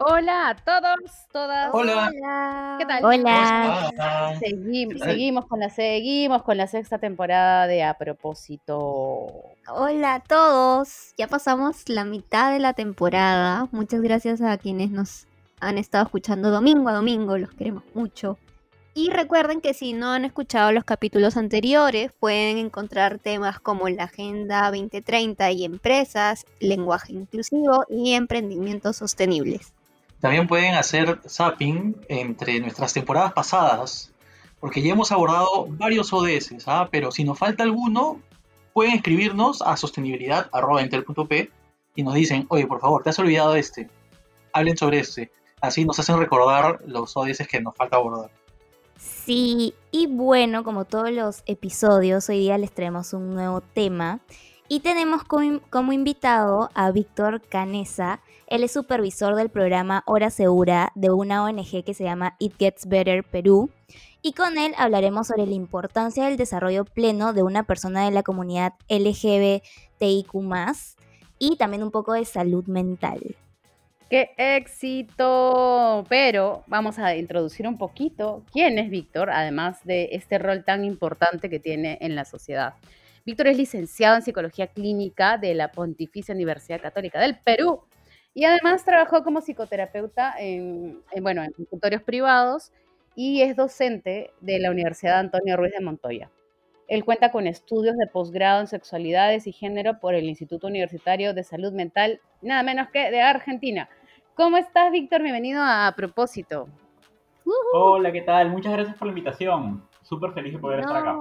Hola a todos, todas. Hola. ¿Qué tal? Hola. Seguimos, seguimos con la seguimos con la sexta temporada de A propósito. Hola a todos. Ya pasamos la mitad de la temporada. Muchas gracias a quienes nos han estado escuchando domingo a domingo. Los queremos mucho. Y recuerden que si no han escuchado los capítulos anteriores, pueden encontrar temas como la Agenda 2030 y empresas, lenguaje inclusivo y emprendimientos sostenibles. También pueden hacer zapping entre nuestras temporadas pasadas, porque ya hemos abordado varios ODS, ¿ah? pero si nos falta alguno, pueden escribirnos a sostenibilidad.intel.p y nos dicen, oye, por favor, te has olvidado de este, hablen sobre este. Así nos hacen recordar los ODS que nos falta abordar. Sí, y bueno, como todos los episodios, hoy día les traemos un nuevo tema y tenemos como, invitado a Víctor Canesa. Él es supervisor del programa Hora Segura de una ONG que se llama It Gets Better Perú. Y con él hablaremos sobre la importancia del desarrollo pleno de una persona de la comunidad LGBTIQ y también un poco de salud mental. ¡Qué éxito! Pero vamos a introducir un poquito quién es Víctor, además de este rol tan importante que tiene en la sociedad. Víctor es licenciado en Psicología Clínica de la Pontificia Universidad Católica del Perú y además trabajó como psicoterapeuta en, bueno, en consultorios privados y es docente de la Universidad Antonio Ruiz de Montoya. Él cuenta con estudios de posgrado en sexualidades y género por el Instituto Universitario de Salud Mental, nada menos que de Argentina. ¿Cómo estás, Víctor? Bienvenido a Propósito. Hola, ¿qué tal? Muchas gracias por la invitación súper feliz de poder estar acá.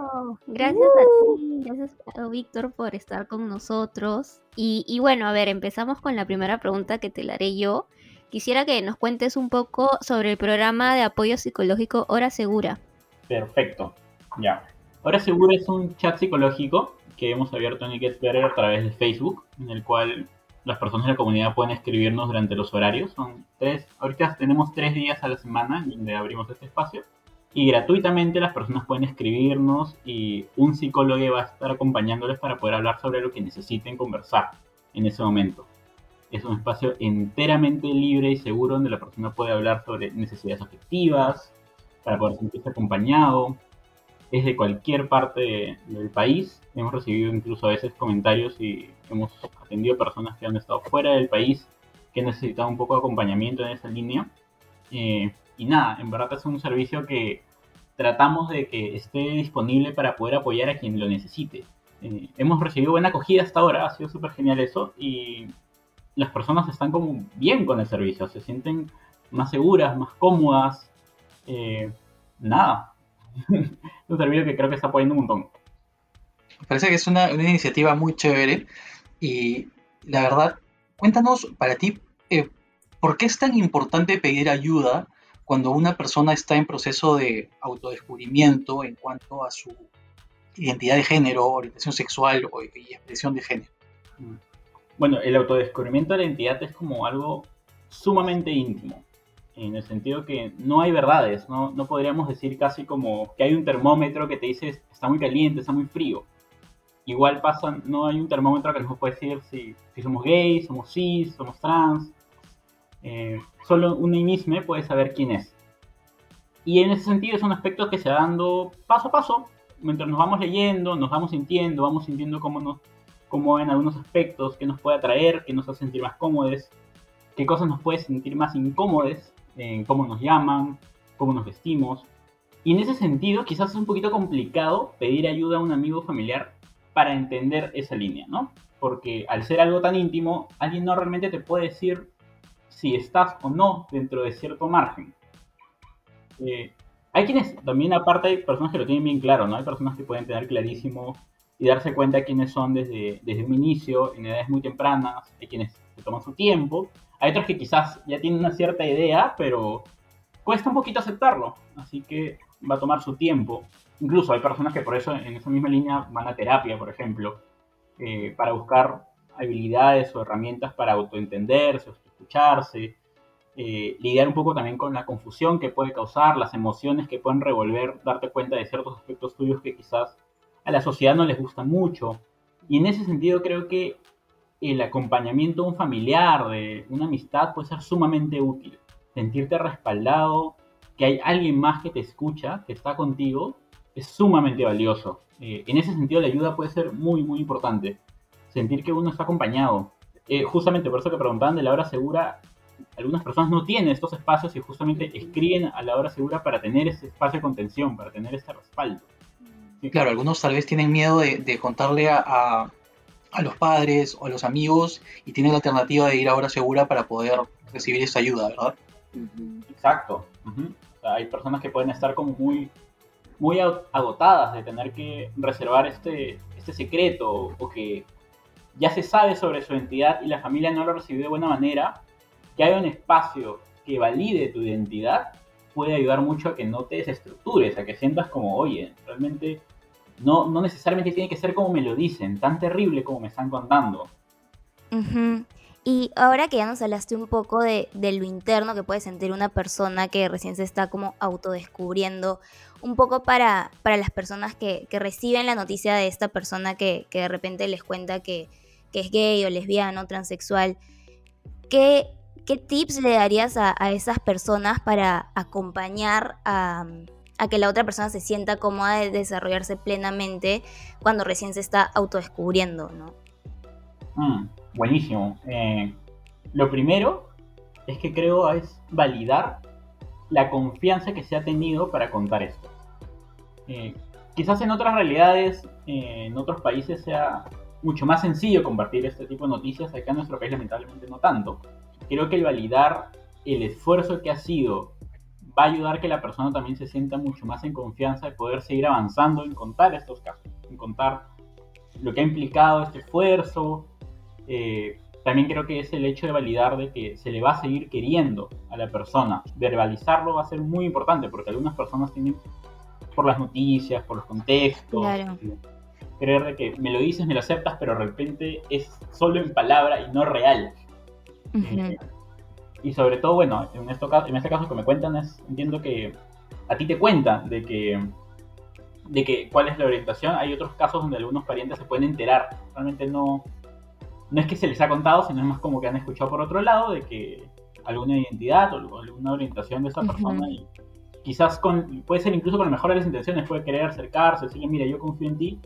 Gracias a ti, gracias a Víctor por estar con nosotros. Y, bueno, a ver, empezamos con la primera pregunta que te la haré yo. Quisiera que nos cuentes un poco sobre el programa de apoyo psicológico Hora Segura. Perfecto, ya. Hora Segura es un chat psicológico que hemos abierto en Get Better a través de Facebook, en el cual las personas de la comunidad pueden escribirnos durante los horarios. Son tres, ahorita tenemos tres días a la semana donde abrimos este espacio y gratuitamente las personas pueden escribirnos y un psicólogo va a estar acompañándoles para poder hablar sobre lo que necesiten conversar en ese momento. Es un espacio enteramente libre y seguro donde la persona puede hablar sobre necesidades afectivas, para poder sentirse acompañado. Es de cualquier parte del país. Hemos recibido incluso a veces comentarios y hemos atendido personas que han estado fuera del país que han necesitado un poco de acompañamiento en esa línea. Eh, y nada, en verdad es un servicio que tratamos de que esté disponible para poder apoyar a quien lo necesite. Eh, hemos recibido buena acogida hasta ahora, ha sido súper genial eso, y las personas están como bien con el servicio, se sienten más seguras, más cómodas. Eh, nada, un servicio que creo que está apoyando un montón. Parece que es una, iniciativa muy chévere y la verdad, cuéntanos para ti, eh, ¿por qué es tan importante pedir ayuda cuando una persona está en proceso de autodescubrimiento en cuanto a su identidad de género, orientación sexual o, y expresión de género. Mm. Bueno, el autodescubrimiento de la identidad es como algo sumamente íntimo, en el sentido que no hay verdades, no, no podríamos decir casi como que hay un termómetro que te dice está muy caliente, está muy frío. Igual pasa, no hay un termómetro que nos puede decir si, si somos gays, somos cis, somos trans, eh, solo un mismo puede saber quién es. Y en ese sentido es un aspecto que se va dando paso a paso, mientras nos vamos leyendo, nos vamos sintiendo, vamos sintiendo cómo, nos, cómo en algunos aspectos, qué nos puede atraer, qué nos hace sentir más cómodos, qué cosas nos puede sentir más incómodos, en cómo nos llaman, cómo nos vestimos. Y en ese sentido quizás es un poquito complicado pedir ayuda a un amigo familiar para entender esa línea, ¿no? Porque al ser algo tan íntimo, alguien no realmente te puede decir si estás o no dentro de cierto margen. Eh, hay quienes, también aparte hay personas que lo tienen bien claro, ¿no? Hay personas que pueden tener clarísimo y darse cuenta de quiénes son desde, desde un inicio, en edades muy tempranas, hay quienes se toman su tiempo, hay otros que quizás ya tienen una cierta idea, pero cuesta un poquito aceptarlo, así que va a tomar su tiempo. Incluso hay personas que por eso en esa misma línea van a terapia, por ejemplo, eh, para buscar habilidades o herramientas para autoentenderse, escucharse, eh, lidiar un poco también con la confusión que puede causar, las emociones que pueden revolver, darte cuenta de ciertos aspectos tuyos que quizás a la sociedad no les gusta mucho. Y en ese sentido creo que el acompañamiento de un familiar, de una amistad, puede ser sumamente útil. Sentirte respaldado, que hay alguien más que te escucha, que está contigo, es sumamente valioso. Eh, en ese sentido, la ayuda puede ser muy, muy importante. Sentir que uno está acompañado. Eh, justamente por eso que preguntaban de la hora segura, algunas personas no tienen estos espacios y justamente escriben a la hora segura para tener ese espacio de contención, para tener ese respaldo. Claro, algunos tal vez tienen miedo de, contarle a, a, los padres o a los amigos y tienen la alternativa de ir a hora segura para poder recibir esa ayuda, ¿verdad? Exacto. hay personas que pueden estar como muy, muy agotadas de tener que reservar este, este secreto o que ya se sabe sobre su identidad y la familia no lo recibió de buena manera, que haya un espacio que valide tu identidad puede ayudar mucho a que no te desestructures, a que sientas como, oye, realmente no, no necesariamente tiene que ser como me lo dicen, tan terrible como me están contando. Y ahora que ya nos hablaste un poco de, lo interno que puede sentir una persona que recién se está como autodescubriendo, un poco para, para las personas que, reciben la noticia de esta persona que, de repente les cuenta que, es gay o lesbiano, transexual, ¿qué, ¿qué tips le darías a, esas personas para acompañar a, que la otra persona se sienta cómoda de desarrollarse plenamente cuando recién se está autodescubriendo, ¿no? Mm, buenísimo. Eh, lo primero es que creo es validar la confianza que se ha tenido para contar esto. Eh, quizás en otras realidades, eh, en otros países sea mucho más sencillo compartir este tipo de noticias, acá en nuestro país lamentablemente no tanto. Creo que el validar el esfuerzo que ha sido va a ayudar que la persona también se sienta mucho más en confianza de poder seguir avanzando en contar estos casos, en contar lo que ha implicado este esfuerzo. Eh, también creo que es el hecho de validar de que se le va a seguir queriendo a la persona. Verbalizarlo va a ser muy importante porque algunas personas tienen por las noticias, por los contextos, creer de que me lo dices, me lo aceptas, pero de repente es solo en palabra y no real. Eh, y sobre todo, bueno, en, esto, en este caso que me cuentan es, entiendo que a ti te cuentan de que, de que cuál es la orientación. Hay otros casos donde algunos parientes se pueden enterar. Realmente no, no es que se les ha contado, sino es más como que han escuchado por otro lado de que alguna identidad o alguna orientación de esa persona y quizás con, puede ser incluso con la mejor de las intenciones, puede querer acercarse, decirle, mira, yo confío en ti,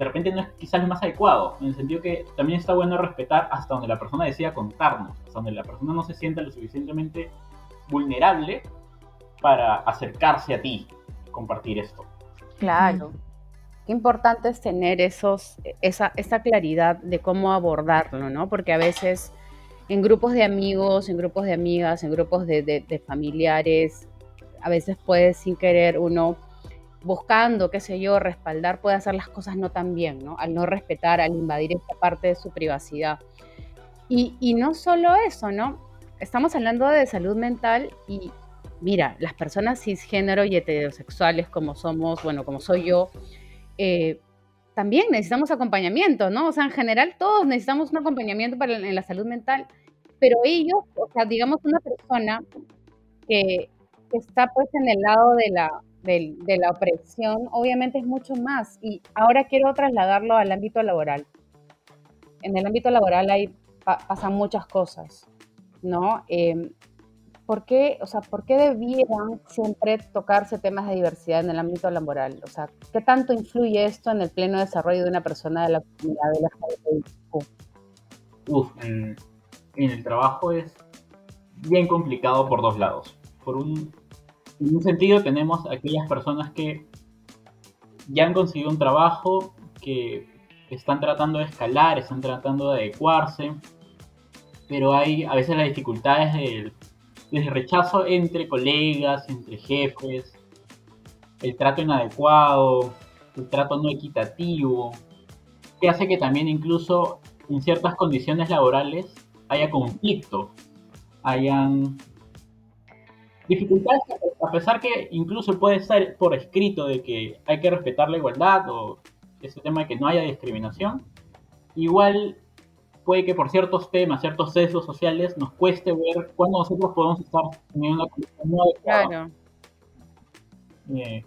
de repente no es quizás lo más adecuado, en el sentido que también está bueno respetar hasta donde la persona decida contarnos, hasta donde la persona no se sienta lo suficientemente vulnerable para acercarse a ti, compartir esto. Claro. Qué importante es tener esos, esa, esa claridad de cómo abordarlo, ¿no? Porque a veces en grupos de amigos, en grupos de amigas, en grupos de, de familiares, a veces puede sin querer uno buscando, qué sé yo, respaldar, puede hacer las cosas no tan bien, ¿no? Al no respetar, al invadir esta parte de su privacidad. Y, no solo eso, ¿no? Estamos hablando de salud mental y mira, las personas cisgénero y heterosexuales como somos, bueno, como soy yo, eh, también necesitamos acompañamiento, ¿no? O sea, en general todos necesitamos un acompañamiento para, en la salud mental, pero ellos, o sea, digamos una persona que, que está pues en el lado de la, de, la opresión, obviamente es mucho más. Y ahora quiero trasladarlo al ámbito laboral. En el ámbito laboral hay, pasan muchas cosas, ¿no? Eh, ¿por, qué, o sea, ¿Por qué debieran siempre tocarse temas de diversidad en el ámbito laboral? O sea, ¿qué tanto influye esto en el pleno desarrollo de una persona de la comunidad de la Uf, en, en el trabajo es bien complicado por dos lados. Por un, en un sentido tenemos aquellas personas que ya han conseguido un trabajo, que están tratando de escalar, están tratando de adecuarse, pero hay a veces las dificultades del, rechazo entre colegas, entre jefes, el trato inadecuado, el trato no equitativo, que hace que también incluso en ciertas condiciones laborales haya conflicto, hayan dificultades, a pesar que incluso puede estar por escrito de que hay que respetar la igualdad o ese tema de que no haya discriminación, igual puede que por ciertos temas, ciertos sesgos sociales, nos cueste ver cuándo nosotros podemos estar en una condición no Claro. Eh,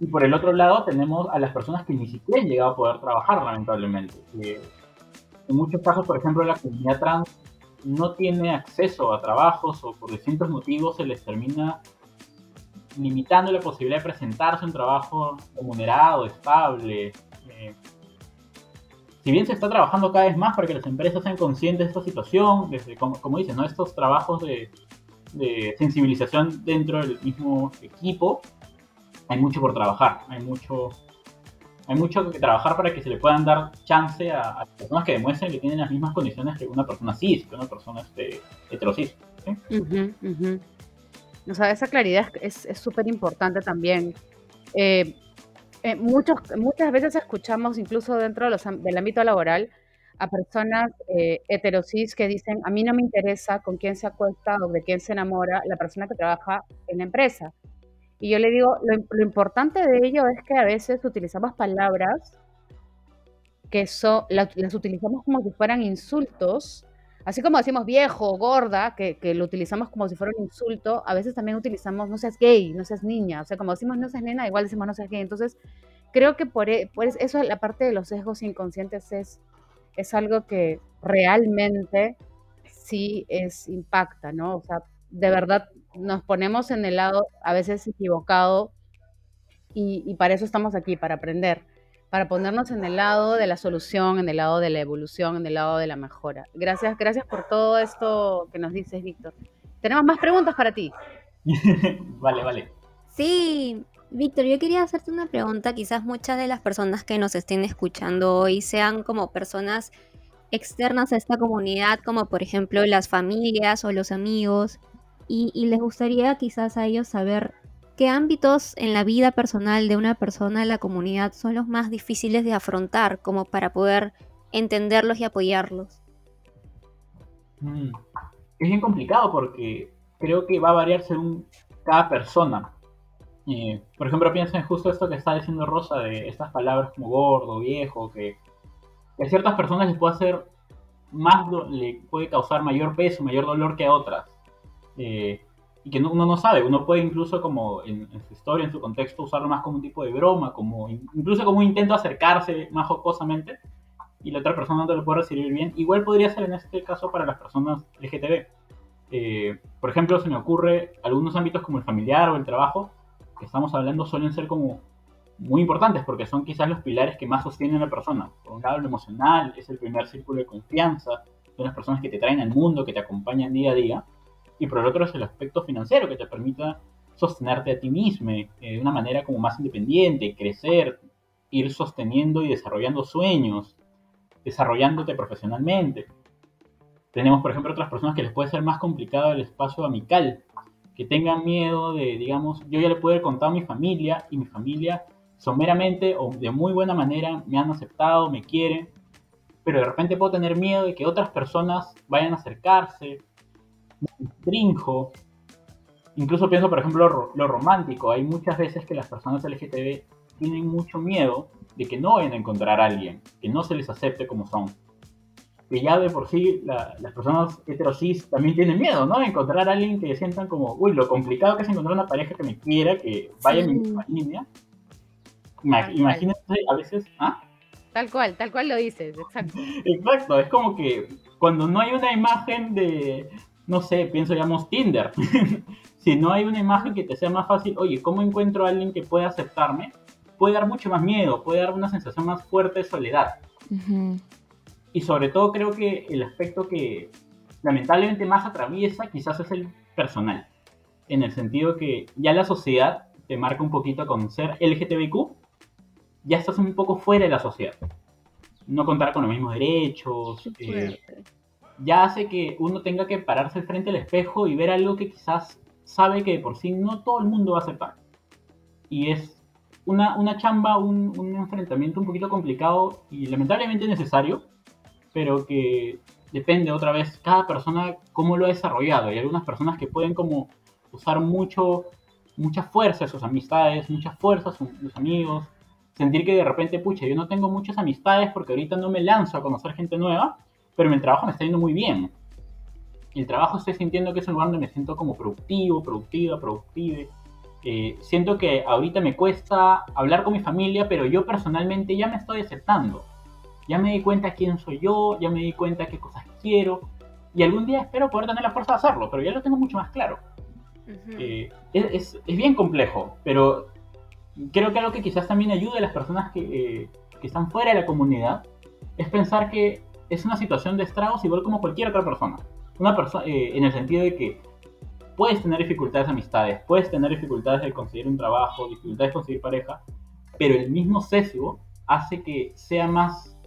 y por el otro lado tenemos a las personas que ni siquiera han llegado a poder trabajar, lamentablemente. en muchos casos, por ejemplo, la comunidad trans no tiene acceso a trabajos o por distintos motivos se les termina limitando la posibilidad de presentarse un trabajo remunerado, estable. Eh, si bien se está trabajando cada vez más para que las empresas sean conscientes de esta situación, desde, como, como dicen, ¿no? estos trabajos de, de sensibilización dentro del mismo equipo, hay mucho por trabajar, hay mucho, hay mucho que trabajar para que se le puedan dar chance a, personas que demuestren que tienen las mismas condiciones que una persona cis, que una persona este, heterosis. O sea, esa claridad es súper importante también. Eh, eh, muchos, muchas veces escuchamos, incluso dentro del ámbito laboral, a personas eh, heterosis que dicen, a mí no me interesa con quién se acuesta o de quién se enamora la persona que trabaja en la empresa. Y yo le digo, lo, importante de ello es que a veces utilizamos palabras que son, las, utilizamos como si fueran insultos, así como decimos viejo, gorda, que, que, lo utilizamos como si fuera un insulto, a veces también utilizamos no seas gay, no seas niña, o sea, como decimos no seas nena, igual decimos no seas gay. Entonces, creo que por, e, por eso la parte de los sesgos inconscientes es es algo que realmente sí es impacta, ¿no? O sea, de verdad nos ponemos en el lado a veces equivocado y, para eso estamos aquí, para aprender, para ponernos en el lado de la solución, en el lado de la evolución, en el lado de la mejora. Gracias, gracias por todo esto que nos dices, Víctor. Tenemos más preguntas para ti. vale, vale. Sí, Víctor, yo quería hacerte una pregunta. Quizás muchas de las personas que nos estén escuchando hoy sean como personas externas a esta comunidad, como por ejemplo las familias o los amigos, y, les gustaría quizás a ellos saber qué ámbitos en la vida personal de una persona de la comunidad son los más difíciles de afrontar, como para poder entenderlos y apoyarlos. Mm, es bien complicado porque creo que va a variar según cada persona por ejemplo, piensa en justo esto que está diciendo Rosa de estas palabras como gordo, viejo, que, a ciertas personas les puede hacer más, le puede causar mayor peso, mayor dolor que a otras. Eh, y que uno no sabe, uno puede incluso como en, su historia, en su contexto, usarlo más como un tipo de broma, como incluso como un intento de acercarse más jocosamente, y la otra persona no te lo puede recibir bien. Igual podría ser en este caso para las personas LGTB. Eh, por ejemplo, se me ocurre algunos ámbitos como el familiar o el trabajo, que estamos hablando suelen ser como muy importantes porque son quizás los pilares que más sostienen a la persona. Por un lado, lo emocional es el primer círculo de confianza, son las personas que te traen al mundo, que te acompañan día a día. Y por el otro es el aspecto financiero que te permita sostenerte a ti mismo eh, de una manera como más independiente, crecer, ir sosteniendo y desarrollando sueños, desarrollándote profesionalmente. Tenemos, por ejemplo, otras personas que les puede ser más complicado el espacio amical, que tengan miedo de, digamos, yo ya le puedo haber contado a mi familia y mi familia someramente o de muy buena manera me han aceptado, me quieren, pero de repente puedo tener miedo de que otras personas vayan a acercarse, trinjo. Incluso pienso, por ejemplo, lo, lo romántico. Hay muchas veces que las personas LGTB tienen mucho miedo de que no vayan a encontrar a alguien, que no se les acepte como son que ya de por sí las personas heterosis también tienen miedo, ¿no? Encontrar a alguien que sientan como, uy, lo complicado que es encontrar una pareja que me quiera, que vaya en mi misma línea. Imagínate a veces, ¿ah? Tal cual, tal cual lo dices, exacto. Exacto, es como que cuando no hay una imagen de, no sé, pienso, digamos, Tinder. si no hay una imagen que te sea más fácil, oye, ¿cómo encuentro a alguien que pueda aceptarme? Puede dar mucho más miedo, puede dar una sensación más fuerte de soledad. Y sobre todo creo que el aspecto que lamentablemente más atraviesa quizás es el personal. En el sentido que ya la sociedad te marca un poquito con ser LGTBIQ, ya estás un poco fuera de la sociedad. No contar con los mismos derechos. Eh, ya hace que uno tenga que pararse frente al espejo y ver algo que quizás sabe que de por sí no todo el mundo va a aceptar. Y es una, una chamba, un, un enfrentamiento un poquito complicado y lamentablemente necesario, pero que depende otra vez cada persona cómo lo ha desarrollado. Hay algunas personas que pueden como usar mucho, mucha fuerza sus amistades, mucha fuerza sus, sus amigos, sentir que de repente, pucha, yo no tengo muchas amistades porque ahorita no me lanzo a conocer gente nueva, pero en el trabajo me está yendo muy bien. El trabajo estoy sintiendo que es un lugar donde me siento como productivo, productiva, productive. Eh, siento que ahorita me cuesta hablar con mi familia, pero yo personalmente ya me estoy aceptando ya me di cuenta quién soy yo, ya me di cuenta qué cosas quiero, y algún día espero poder tener la fuerza de hacerlo, pero ya lo tengo mucho más claro. Eh, es, es, bien complejo, pero creo que algo que quizás también ayude a las personas que, eh, que están fuera de la comunidad es pensar que es una situación de estragos igual como cualquier otra persona. Una persona eh, en el sentido de que puedes tener dificultades de amistades, puedes tener dificultades de conseguir un trabajo, dificultades de conseguir pareja, pero el mismo sesgo hace que sea más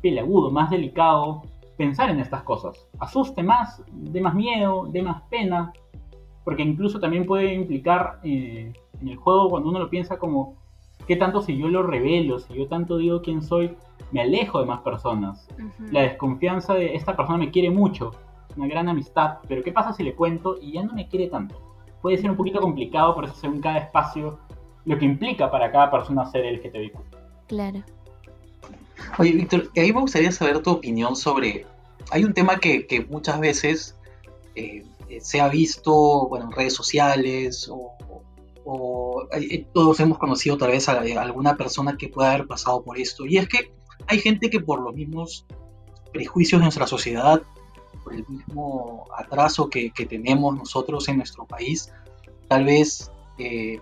pelagudo, más delicado pensar en estas cosas. Asuste más, de más miedo, de más pena, porque incluso también puede implicar eh, en el juego cuando uno lo piensa como, ¿qué tanto si yo lo revelo, si yo tanto digo quién soy, me alejo de más personas? La desconfianza de esta persona me quiere mucho, una gran amistad, pero ¿qué pasa si le cuento y ya no me quiere tanto? Puede ser un poquito complicado, por eso según cada espacio, lo que implica para cada persona ser el LGTBIQ. Claro. Oye, Víctor, a mí me gustaría saber tu opinión sobre... Hay un tema que, que muchas veces eh, se ha visto bueno, en redes sociales o, eh, todos hemos conocido tal vez a, alguna persona que pueda haber pasado por esto. Y es que hay gente que por los mismos prejuicios de nuestra sociedad, por el mismo atraso que, tenemos nosotros en nuestro país, tal vez eh,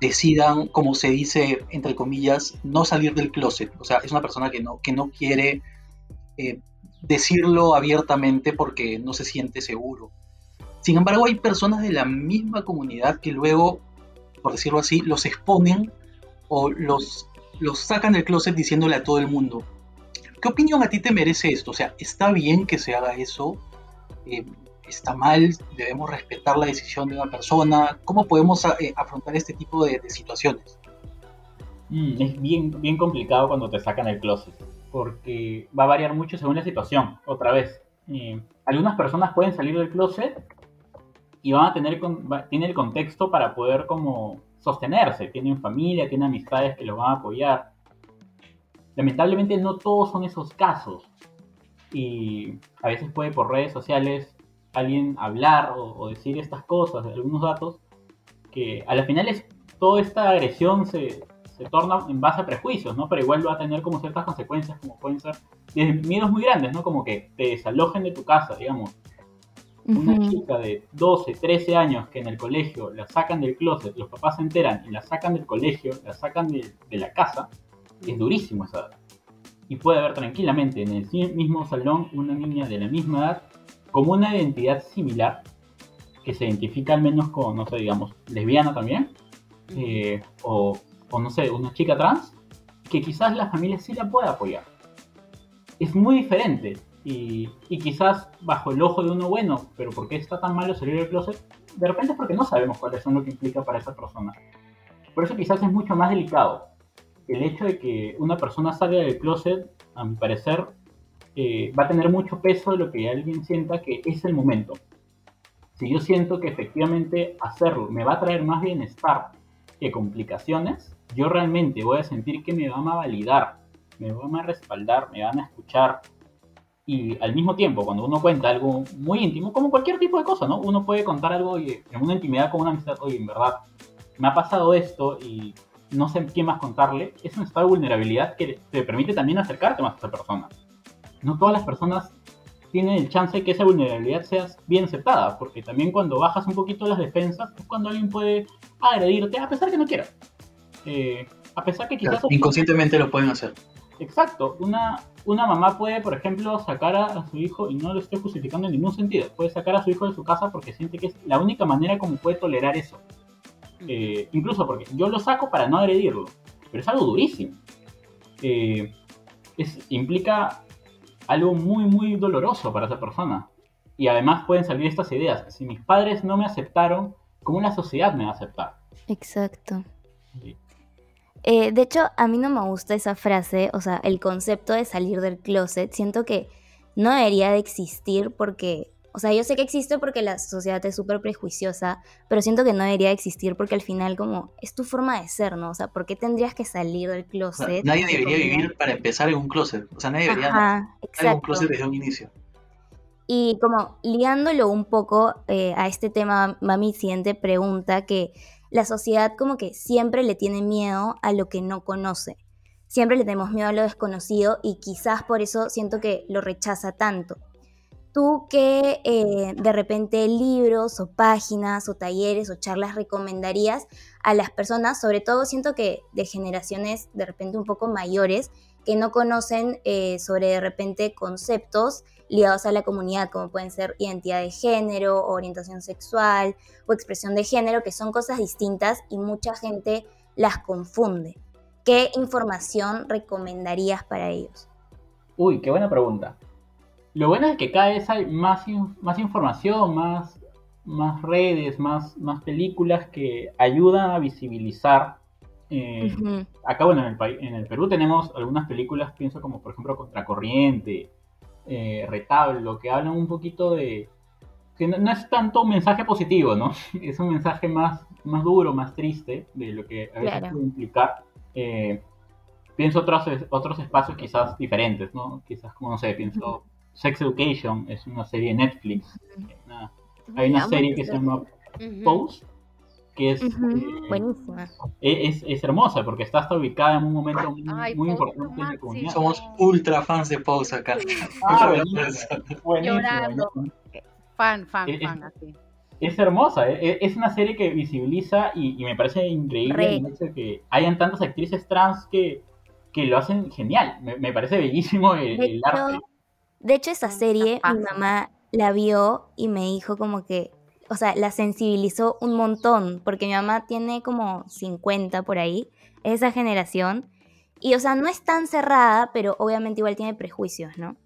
decidan, como se dice, entre comillas, no salir del closet. O sea, es una persona que no, que no quiere eh, decirlo abiertamente porque no se siente seguro. Sin embargo, hay personas de la misma comunidad que luego, por decirlo así, los exponen o los, los sacan del closet diciéndole a todo el mundo. ¿Qué opinión a ti te merece esto? O sea, ¿está bien que se haga eso? Eh, ¿Está mal? ¿Debemos respetar la decisión de una persona? ¿Cómo podemos eh, afrontar este tipo de, situaciones? Mm, es bien, bien complicado cuando te sacan del closet, porque va a variar mucho según la situación. Otra vez, eh, algunas personas pueden salir del closet y van a tener tiene el contexto para poder como sostenerse, tienen familia, tienen amistades que los van a apoyar. Lamentablemente no todos son esos casos y a veces puede por redes sociales alguien hablar o, decir estas cosas, algunos datos, que a la final es, toda esta agresión se, se torna en base a prejuicios, ¿no? Pero igual va a tener como ciertas consecuencias, como pueden ser miedos muy grandes, ¿no? Como que te desalojen de tu casa, digamos, una chica de 12, 13 años que en el colegio la sacan del closet, los papás se enteran y la sacan del colegio, la sacan de, la casa, es durísimo esa edad. Y puede haber tranquilamente en el mismo salón una niña de la misma edad como una identidad similar, que se identifica al menos con, no sé, digamos, lesbiana también, eh, o, o no sé, una chica trans, que quizás la familia sí la pueda apoyar. Es muy diferente y, quizás bajo el ojo de uno, bueno, pero ¿por qué está tan malo salir del closet? De repente es porque no sabemos cuáles son lo que implica para esa persona. Por eso quizás es mucho más delicado. El hecho de que una persona salga del closet, a mi parecer, eh, va a tener mucho peso de lo que alguien sienta que es el momento. Si yo siento que efectivamente hacerlo me va a traer más bienestar que complicaciones, yo realmente voy a sentir que me van a validar, me van a respaldar, me van a escuchar, y al mismo tiempo, cuando uno cuenta algo muy íntimo, como cualquier tipo de cosa, ¿no? Uno puede contar algo en una intimidad con una amistad, oye, en verdad, me ha pasado esto y no sé quién más contarle, es un estado de vulnerabilidad que te permite también acercarte más a esa persona. No todas las personas tienen el chance de que esa vulnerabilidad sea bien aceptada, porque también cuando bajas un poquito las defensas es cuando alguien puede agredirte a pesar que no quiera. Eh, a pesar que quizás... inconscientemente lo pueden hacer. Exacto, una, una mamá puede, por ejemplo, sacar a, su hijo, y no lo estoy justificando en ningún sentido, puede sacar a su hijo de su casa porque siente que es la única manera como puede tolerar eso. Eh, incluso porque yo lo saco para no agredirlo, pero es algo durísimo. Eh, es, implica algo muy, muy doloroso para esa persona. Y además pueden salir estas ideas. Si mis padres no me aceptaron, ¿cómo la sociedad me va a aceptar? Exacto. Eh, de hecho, a mí no me gusta esa frase, o sea, el concepto de salir del closet. Siento que no debería de existir porque, o sea, yo sé que existe porque la sociedad es súper prejuiciosa, pero siento que no debería de existir porque al final como es tu forma de ser, ¿no? O sea, ¿por qué tendrías que salir del closet? nadie debería vivir para empezar en un closet, o sea, nadie debería estar en un closet desde un inicio. Y como liándolo un poco eh, a este tema, mami, siguiente pregunta que la sociedad como que siempre le tiene miedo a lo que no conoce. siempre le tenemos miedo a lo desconocido y quizás por eso siento que lo rechaza tanto. ¿Tú qué eh, de repente libros o páginas o talleres o charlas recomendarías a las personas? Sobre todo siento que de generaciones de repente un poco mayores que no conocen eh, sobre de repente conceptos ligados a la comunidad, como pueden ser identidad de género, orientación sexual o expresión de género, que son cosas distintas y mucha gente las confunde. ¿Qué información recomendarías para ellos? Uy, qué buena pregunta. Lo bueno es que cada vez hay más, más información, más, más redes, más, más películas que ayudan a visibilizar. Eh, acá, bueno, en el, en el Perú tenemos algunas películas, pienso como por ejemplo Contracorriente, eh, Retablo, que hablan un poquito de... que no, es tanto un mensaje positivo, ¿no? Es un mensaje más, más duro, más triste de lo que a veces puede implicar. Eh, pienso otros, otros espacios quizás diferentes, ¿no? Quizás, como no sé, pienso Sex Education es una serie de Netflix. hay una serie que se llama Pose, que es, eh, buenísima. E-, es, es, hermosa porque está hasta ubicada en un momento muy, importante en la comunidad. Somos ultra fans de Pose acá. Ah, Llorando. Fan, fan, fan, así. Es hermosa, e-, e-, es una serie que visibiliza y, me parece increíble el hecho de que hayan tantas actrices trans que, que lo hacen genial. Me, me parece bellísimo el, el arte. De hecho, esa serie mi mamá la vio y me dijo como que, o sea, la sensibilizó un montón, porque mi mamá tiene como 50 por ahí, esa generación, y o sea, no es tan cerrada, pero obviamente igual tiene prejuicios, ¿no?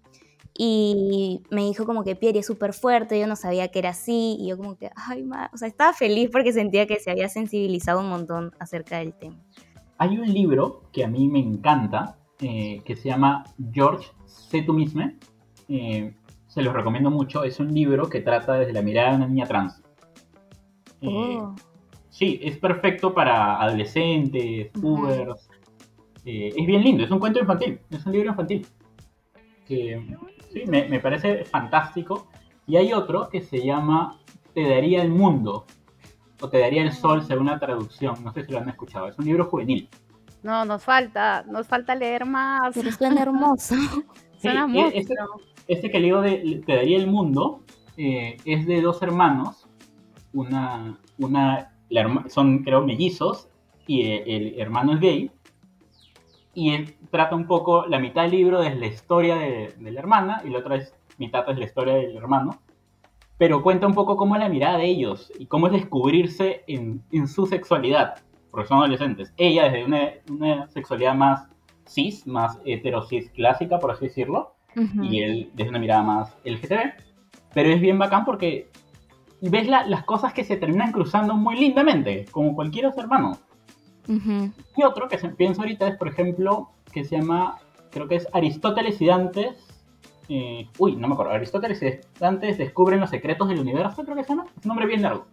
Y me dijo como que Pierre es súper fuerte, yo no sabía que era así, y yo como que, ay, ma, o sea, estaba feliz porque sentía que se había sensibilizado un montón acerca del tema. Hay un libro que a mí me encanta, eh, que se llama George, sé tú mismo, eh, se los recomiendo mucho. Es un libro que trata desde la mirada de una niña trans. Eh, oh. Sí, es perfecto para adolescentes, pubers. Eh, es bien lindo, es un cuento infantil, es un libro infantil. Que sí, me, parece fantástico. Y hay otro que se llama Te daría el mundo, o Te daría el sol, según la traducción. No sé si lo han escuchado. Es un libro juvenil. No, nos falta, nos falta leer más. Pero suena hermoso. suena mucho este que le digo de Te daría el mundo eh, es de dos hermanos, una, una son creo mellizos y el, hermano es gay y él trata un poco la mitad del libro es la historia de, la hermana y la otra es mitad es la historia del hermano pero cuenta un poco cómo es la mirada de ellos y cómo es descubrirse en, su sexualidad porque son adolescentes. Ella desde una, una sexualidad más cis más heterosis clásica por así decirlo y él desde una mirada más LGTB. Pero es bien bacán porque ves las cosas que se terminan cruzando muy lindamente, como cualquier otro hermano. Y otro que se pienso ahorita es, por ejemplo, que se llama, creo que es Aristóteles y Dantes. Eh, uy, no me acuerdo. Aristóteles y Dantes descubren los secretos del universo, creo que se llama. Es un nombre bien largo.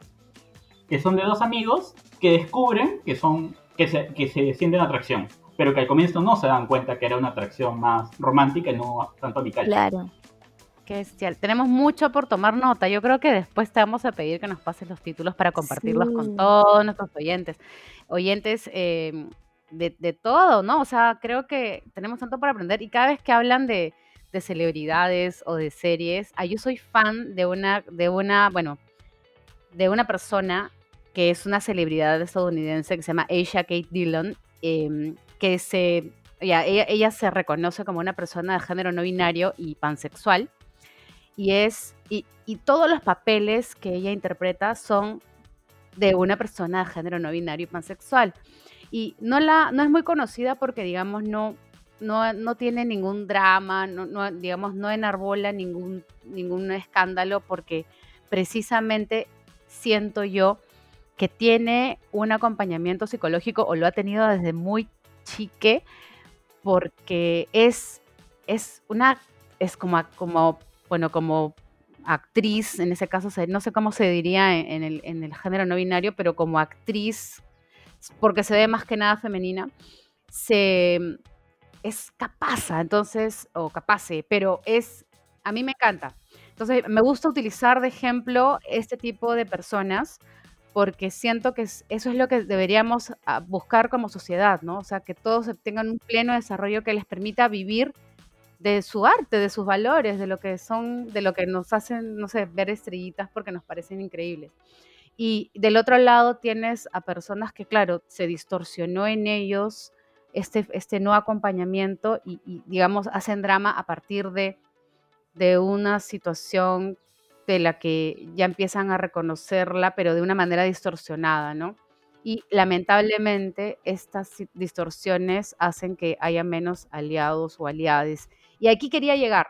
Que son de dos amigos que descubren que son que se, que se sienten atracción pero que al comienzo no se dan cuenta que era una atracción más romántica y no tanto amical. Claro. Qué bestial. Tenemos mucho por tomar nota. Yo creo que después te vamos a pedir que nos pases los títulos para compartirlos con todos nuestros oyentes. Oyentes eh, de, todo, ¿no? O sea, creo que tenemos tanto para aprender y cada vez que hablan de, celebridades o de series, ah, yo soy fan de una, de una, bueno, de una persona que es una celebridad estadounidense que se llama Asia Kate Dillon. Em, que se, ella, se reconoce como una persona de género no binario y pansexual. Y, es, y, todos los papeles que ella interpreta son de una persona de género no binario y pansexual. Y no, la, no es muy conocida porque, digamos, no, no, no tiene ningún drama, no, no, digamos, no enarbola ningún, ningún escándalo porque precisamente siento yo que tiene un acompañamiento psicológico o lo ha tenido desde muy chique porque es, es una, es como, como, bueno, como actriz, en ese caso, no sé cómo se diría en, el, en el género no binario, pero como actriz, porque se ve más que nada femenina, se es capaz, entonces, o capace, pero es, a mí me encanta. Entonces, me gusta utilizar de ejemplo este tipo de personas porque siento que eso es lo que deberíamos ah, buscar como sociedad, ¿no? O sea, que todos tengan un pleno desarrollo que les permita vivir de su arte, de sus valores, de lo que son, de lo que nos hacen, no sé, ver estrellitas porque nos parecen increíbles. Y del otro lado tienes a personas que, claro, se distorsionó en ellos este, este no acompañamiento y, digamos, hacen drama a partir de, de una situación de la que ya empiezan a reconocerla, pero de una manera distorsionada, ¿no? Y lamentablemente estas distorsiones hacen que haya menos aliados o aliadas. Y aquí quería llegar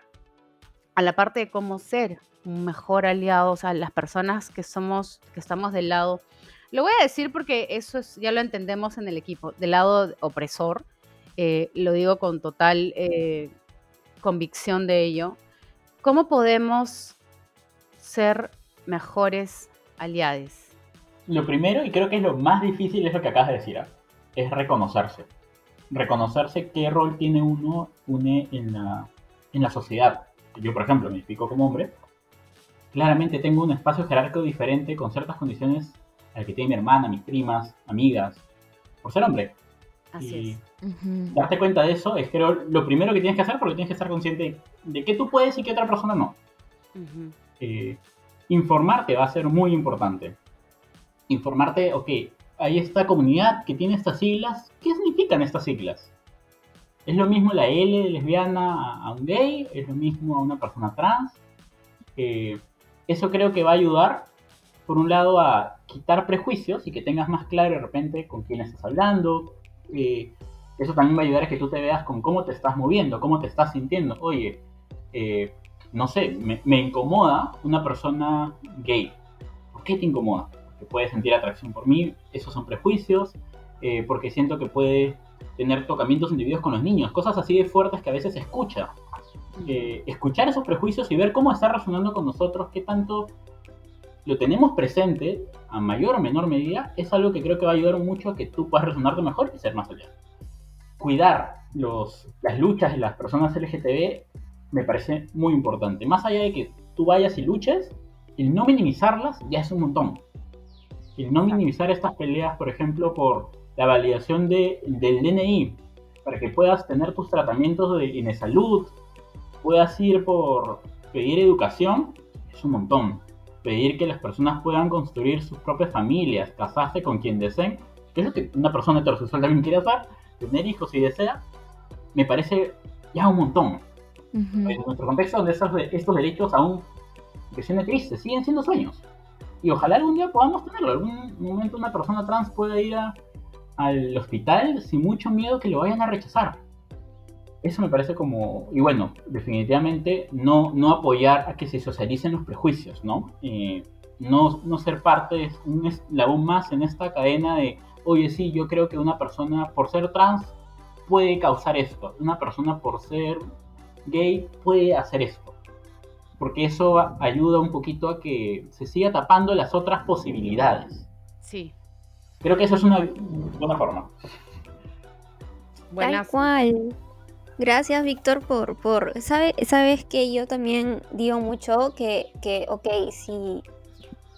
a la parte de cómo ser un mejor aliado, o sea, las personas que somos, que estamos del lado, lo voy a decir porque eso es, ya lo entendemos en el equipo, del lado opresor, eh, lo digo con total eh, convicción de ello. ¿Cómo podemos ser mejores aliados? Lo primero, y creo que es lo más difícil, es lo que acabas de decir, ¿ah? es reconocerse. Reconocerse qué rol tiene uno une en la, en la sociedad. Yo, por ejemplo, me explico como hombre. Claramente tengo un espacio jerárquico diferente con ciertas condiciones al que tiene mi hermana, mis primas, amigas, por ser hombre. Así es. Darte cuenta de eso es creo lo primero que tienes que hacer porque tienes que estar consciente de qué tú puedes y qué otra persona no. Eh, informarte va a ser muy importante. Informarte, ok, hay esta comunidad que tiene estas siglas, ¿qué significan estas siglas? ¿Es lo mismo la L lesbiana a un gay? ¿Es lo mismo a una persona trans? Eh, eso creo que va a ayudar, por un lado, a quitar prejuicios y que tengas más claro de repente con quién estás hablando. Eh, eso también va a ayudar a que tú te veas con cómo te estás moviendo, cómo te estás sintiendo. Oye, no sé, me, incomoda una persona gay. ¿Por qué te incomoda? Porque puede sentir atracción por mí, esos son prejuicios, eh, porque siento que puede tener tocamientos indebidos con los niños, cosas así de fuertes que a veces se escucha. Eh, escuchar esos prejuicios y ver cómo está resonando con nosotros, qué tanto lo tenemos presente, a mayor o menor medida, es algo que creo que va a ayudar mucho a que tú puedas resonarte mejor y ser más allá. Cuidar las luchas de las personas LGTB me parece muy importante. Más allá de que tú vayas y luches, el no minimizarlas ya es un montón. El no minimizar estas peleas, por ejemplo, por la validación de, del DNI, para que puedas tener tus tratamientos de, de salud, puedas ir por pedir educación, es un montón. Pedir que las personas puedan construir sus propias familias, casarse con quien deseen, que es lo que una persona heterosexual también quiere hacer, tener hijos si desea, me parece ya un montón. En nuestro contexto, donde estos, estos derechos aún, que tristes, siguen siendo sueños. Y ojalá algún día podamos tenerlo. Algún momento una persona trans pueda ir al hospital sin mucho miedo que lo vayan a rechazar. Eso me parece como... Y bueno, definitivamente no, no apoyar a que se socialicen los prejuicios, ¿no? Eh, no, no ser parte de un eslabón más en esta cadena de, oye, sí, yo creo que una persona por ser trans puede causar esto. Una persona por ser gay puede hacer esto. Porque eso ayuda un poquito a que se siga tapando las otras posibilidades. Sí. Creo que eso es una buena forma. Buenas. Tal cual. Gracias, Víctor, por... por ¿sabe, sabes que yo también digo mucho que, que, ok, si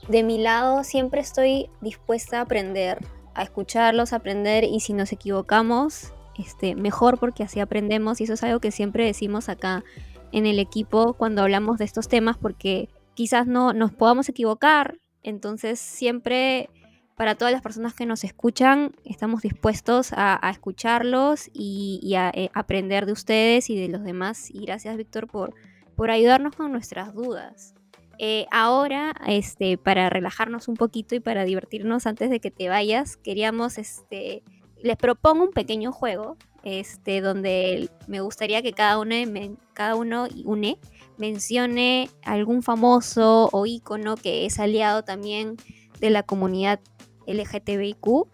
de mi lado siempre estoy dispuesta a aprender, a escucharlos, a aprender, y si nos equivocamos, este, mejor porque así aprendemos y eso es algo que siempre decimos acá en el equipo cuando hablamos de estos temas porque quizás no nos podamos equivocar, entonces siempre para todas las personas que nos escuchan estamos dispuestos a, escucharlos y, a eh, aprender de ustedes y de los demás y gracias Víctor por, por ayudarnos con nuestras dudas. Eh, ahora, este, para relajarnos un poquito y para divertirnos antes de que te vayas, queríamos este, les propongo un pequeño juego este, donde me gustaría que cada uno, cada uno une mencione algún famoso o ícono que es aliado también de la comunidad LGTBIQ.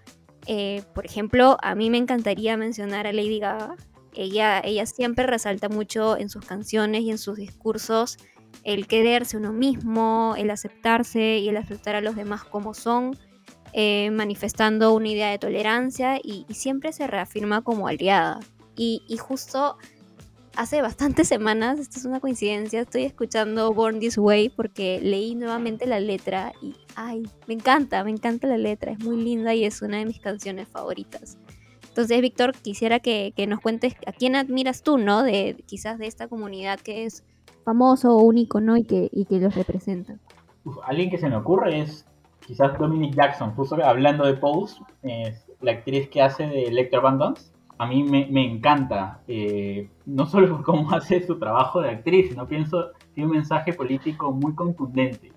Eh, por ejemplo, a mí me encantaría mencionar a Lady Gaga. Ella, ella siempre resalta mucho en sus canciones y en sus discursos el quererse uno mismo, el aceptarse y el aceptar a los demás como son. Eh, manifestando una idea de tolerancia y, siempre se reafirma como aliada. Y, justo hace bastantes semanas, esto es una coincidencia, estoy escuchando Born This Way porque leí nuevamente la letra y, ay, me encanta, me encanta la letra, es muy linda y es una de mis canciones favoritas. Entonces, Víctor, quisiera que, nos cuentes a quién admiras tú, ¿no? De quizás de esta comunidad que es famoso o único, ¿no? Y que, y que los representa. alguien que se me ocurre es quizás Dominic Jackson, justo hablando de Pose, es la actriz que hace de Electra Van Dance a mí me, encanta, eh, no solo por cómo hace su trabajo de actriz, sino pienso tiene un mensaje político muy contundente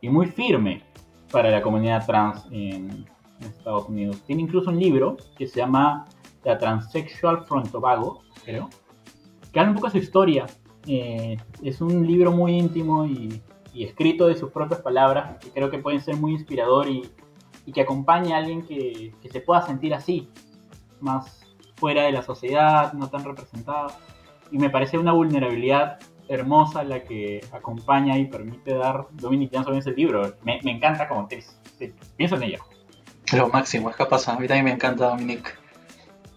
y muy firme para la comunidad trans en, Estados Unidos. Tiene incluso un libro que se llama La Transsexual from Tobago, creo, que habla un poco de su historia. Eh, es un libro muy íntimo y, escrito de sus propias palabras, que creo que puede ser muy inspirador y, que acompaña a alguien que, se pueda sentir así, más fuera de la sociedad, no tan representada. Y me parece una vulnerabilidad hermosa la que acompaña y permite dar Dominic Jackson en ese libro. Me, encanta como actriz. pienso en ella. Lo máximo, es capaz. A mí también me encanta Dominic.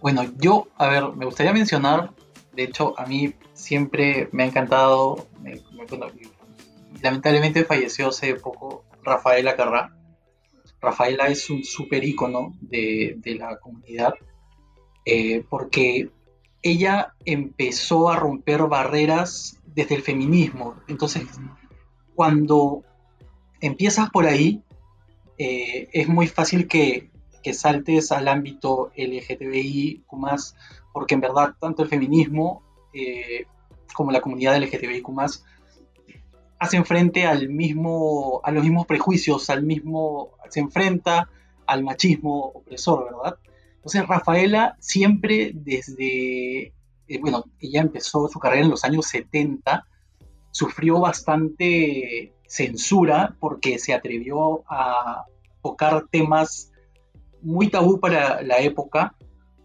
Bueno, yo, a ver, me gustaría mencionar, de hecho, a mí siempre me ha encantado, lamentablemente falleció hace poco Rafaela Carrá. Rafaela es un súper ícono de, de la comunidad eh, porque ella empezó a romper barreras desde el feminismo. Entonces, cuando empiezas por ahí, eh, es muy fácil que, saltes al ámbito LGTBI, porque en verdad tanto el feminismo eh, como la comunidad LGTBIQ hacen frente al mismo, a los mismos prejuicios, al mismo, se enfrenta al machismo opresor, ¿verdad? Entonces Rafaela siempre desde, eh, bueno, ella empezó su carrera en los años 70, sufrió bastante censura porque se atrevió a tocar temas muy tabú para la época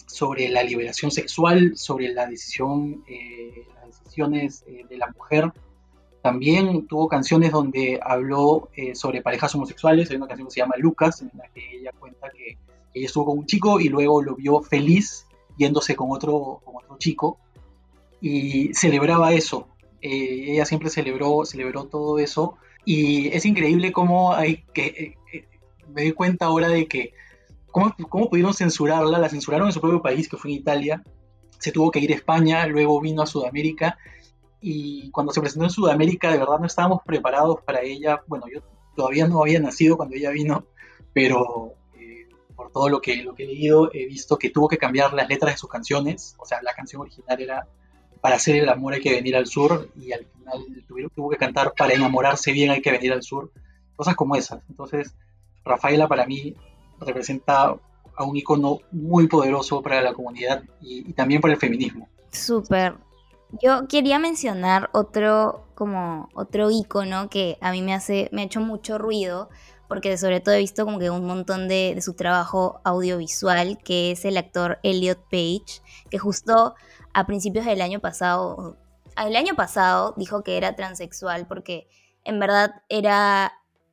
sobre la liberación sexual, sobre la decisión, eh, las decisiones eh, de la mujer. También tuvo canciones donde habló sobre parejas homosexuales. Hay una canción que se llama Lucas, en la que ella cuenta que ella estuvo con un chico y luego lo vio feliz yéndose con otro, con otro chico y celebraba eso. Eh, ella siempre celebró, celebró todo eso y es increíble cómo hay que... Eh, eh, me doy cuenta ahora de que... Cómo, ¿Cómo pudieron censurarla? La censuraron en su propio país, que fue en Italia. Se tuvo que ir a España, luego vino a Sudamérica y cuando se presentó en Sudamérica de verdad no estábamos preparados para ella. Bueno, yo todavía no había nacido cuando ella vino, pero por todo lo que, lo que he leído, he visto que tuvo que cambiar las letras de sus canciones. O sea, la canción original era para hacer el amor hay que venir al sur y al final tuvo que cantar para enamorarse bien hay que venir al sur. Cosas como esas. Entonces, Rafaela para mí representa a un icono muy poderoso para la comunidad y, también para el feminismo. Súper. Yo quería mencionar otro como otro icono que a mí me hace me ha hecho mucho ruido porque sobre todo he visto como que un montón de, su trabajo audiovisual, que es el actor Elliot Page, que justo a principios del año pasado, el año pasado dijo que era transexual porque en verdad era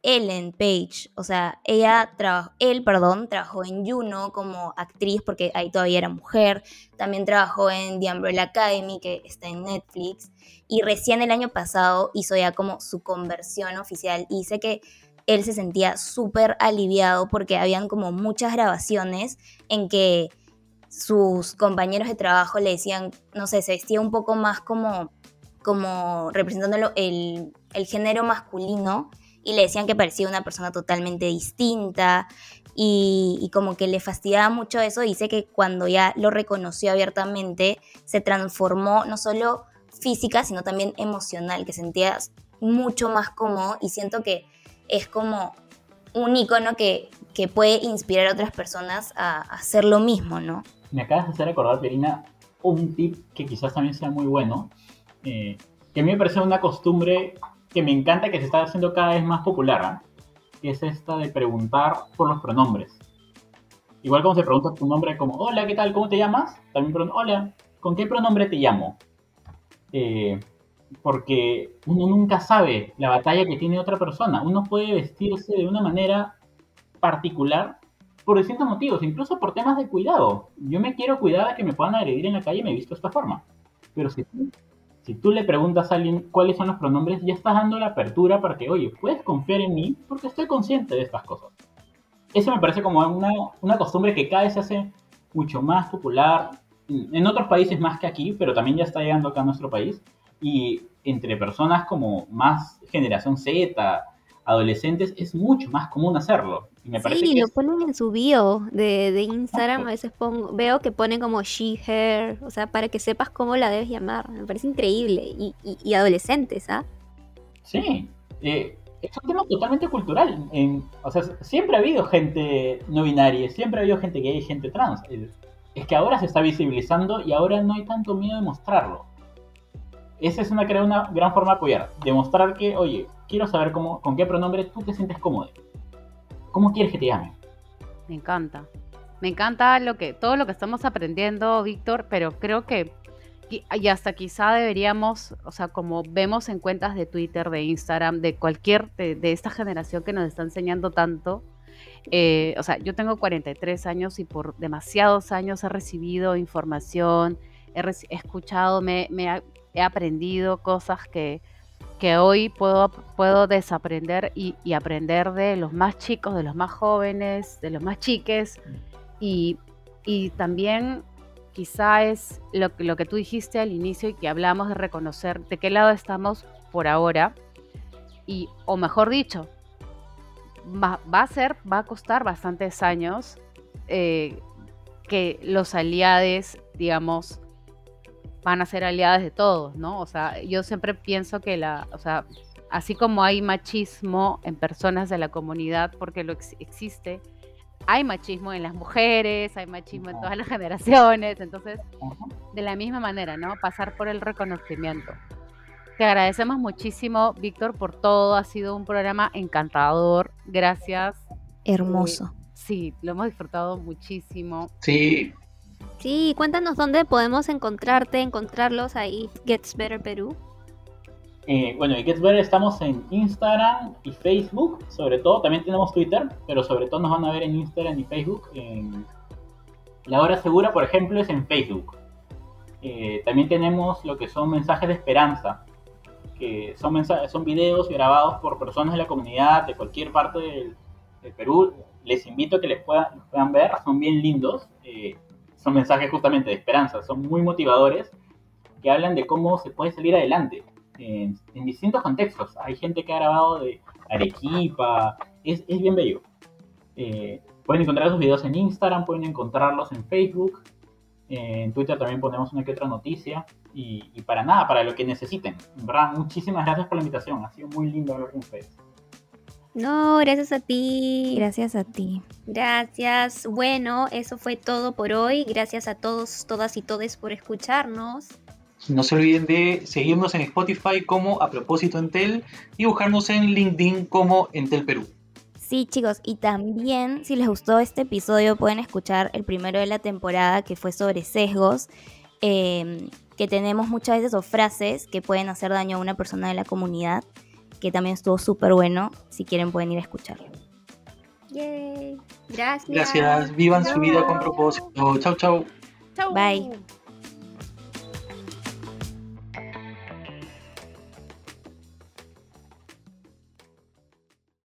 Ellen Page, o sea, ella trabajó, él, perdón, trabajó en Juno como actriz porque ahí todavía era mujer, también trabajó en The Umbrella Academy que está en Netflix. Y recién el año pasado hizo ya como su conversión oficial. Y dice que él se sentía súper aliviado porque habían como muchas grabaciones en que sus compañeros de trabajo le decían, no sé, se vestía un poco más como, como representándolo el, el género masculino y le decían que parecía una persona totalmente distinta y, como que le fastidiaba mucho eso. Dice que cuando ya lo reconoció abiertamente, se transformó no solo física, sino también emocional, que sentía mucho más cómodo y siento que es como un icono que, puede inspirar a otras personas a, hacer lo mismo, ¿no? Me acabas de hacer acordar, Perina, un tip que quizás también sea muy bueno, eh, que a mí me parece una costumbre que me encanta que se está haciendo cada vez más popular, ¿ah? que es esta de preguntar por los pronombres. Igual como se pregunta tu nombre como, hola, ¿qué tal? ¿Cómo te llamas? También pregunta, hola, ¿con qué pronombre te llamo? Eh, porque uno nunca sabe la batalla que tiene otra persona. Uno puede vestirse de una manera particular por distintos motivos, incluso por temas de cuidado. Yo me quiero cuidar de que me puedan agredir en la calle y me visto de esta forma. Pero si Si tú le preguntas a alguien cuáles son los pronombres, ya estás dando la apertura para que, oye, puedes confiar en mí porque estoy consciente de estas cosas. Eso me parece como una, una costumbre que cada vez se hace mucho más popular, en otros países más que aquí, pero también ya está llegando acá a nuestro país. Y entre personas como más generación Z, adolescentes, es mucho más común hacerlo. Y me parece Sí, que lo es- ponen en su bio de, de Instagram. Exacto. A veces pongo, veo que ponen como she, her, o sea, para que sepas cómo la debes llamar. Me parece increíble. Y, y, y adolescentes, ¿ah? Sí, eh, es un tema totalmente cultural. En- o sea, siempre ha habido gente no binaria, siempre ha habido gente gay, gente trans. Es que ahora se está visibilizando y ahora no hay tanto miedo de mostrarlo. Esa es una, creo, una gran forma de apoyar. Demostrar que, oye, quiero saber cómo, con qué pronombre tú te sientes cómodo. ¿Cómo quieres que te llamen? Me encanta. Me encanta lo que, todo lo que estamos aprendiendo, Víctor, pero creo que y hasta quizá deberíamos, o sea, como vemos en cuentas de Twitter, de Instagram, de cualquier, de, esta generación que nos está enseñando tanto, eh, o sea, yo tengo 43 años y por demasiados años he recibido información, he, escuchado, me, he aprendido cosas que, que hoy puedo, puedo desaprender y, aprender de los más chicos, de los más jóvenes, de los más chiques. Y, y también quizá es lo, lo que tú dijiste al inicio y que hablamos de reconocer de qué lado estamos por ahora. Y, o mejor dicho, va, va a ser, va a costar bastantes años eh, que los aliados, digamos, van a ser aliados de todos, ¿no? O sea, yo siempre pienso que la, o sea, así como hay machismo en personas de la comunidad, porque lo ex- existe, hay machismo en las mujeres, hay machismo en todas las generaciones, entonces, de la misma manera, ¿no? Pasar por el reconocimiento. Te agradecemos muchísimo, Víctor, por todo. Ha sido un programa encantador. Gracias. Hermoso. Sí, lo hemos disfrutado muchísimo. Sí, Sí, cuéntanos dónde podemos encontrarte, encontrarlos ahí. Gets Better Perú. Eh, bueno, y Gets Better estamos en Instagram y Facebook, sobre todo. También tenemos Twitter, pero sobre todo nos van a ver en Instagram y Facebook. En La Hora Segura, por ejemplo, es en Facebook. Eh, también tenemos lo que son mensajes de esperanza, que son, mensajes, son videos grabados por personas de la comunidad de cualquier parte del, del Perú. Les invito a que les puedan, los puedan ver, son bien lindos. Eh, son mensajes justamente de esperanza, son muy motivadores, que hablan de cómo se puede salir adelante en, distintos contextos. Hay gente que ha grabado de Arequipa, es, es bien bello. Eh, pueden encontrar esos videos en Instagram, pueden encontrarlos en Facebook, en Twitter también ponemos una que otra noticia. Y, para nada, para lo que necesiten. En verdad, muchísimas gracias por la invitación. Ha sido muy lindo hablar con ustedes. No, gracias a ti. Gracias a ti. Gracias. Bueno, eso fue todo por hoy. Gracias a todos, todas y todes por escucharnos. no se olviden de seguirnos en Spotify como A Propósito Entel y buscarnos en LinkedIn como Entel Perú. Sí, chicos, y también si les gustó este episodio pueden escuchar el primero de la temporada que fue sobre sesgos, eh, que tenemos muchas veces o frases que pueden hacer daño a una persona de la comunidad, que también estuvo súper bueno. Si quieren pueden ir a escucharlo. Yay. Gracias. Gracias, vivan su vida con propósito. Chau, chau. Chau. Bye.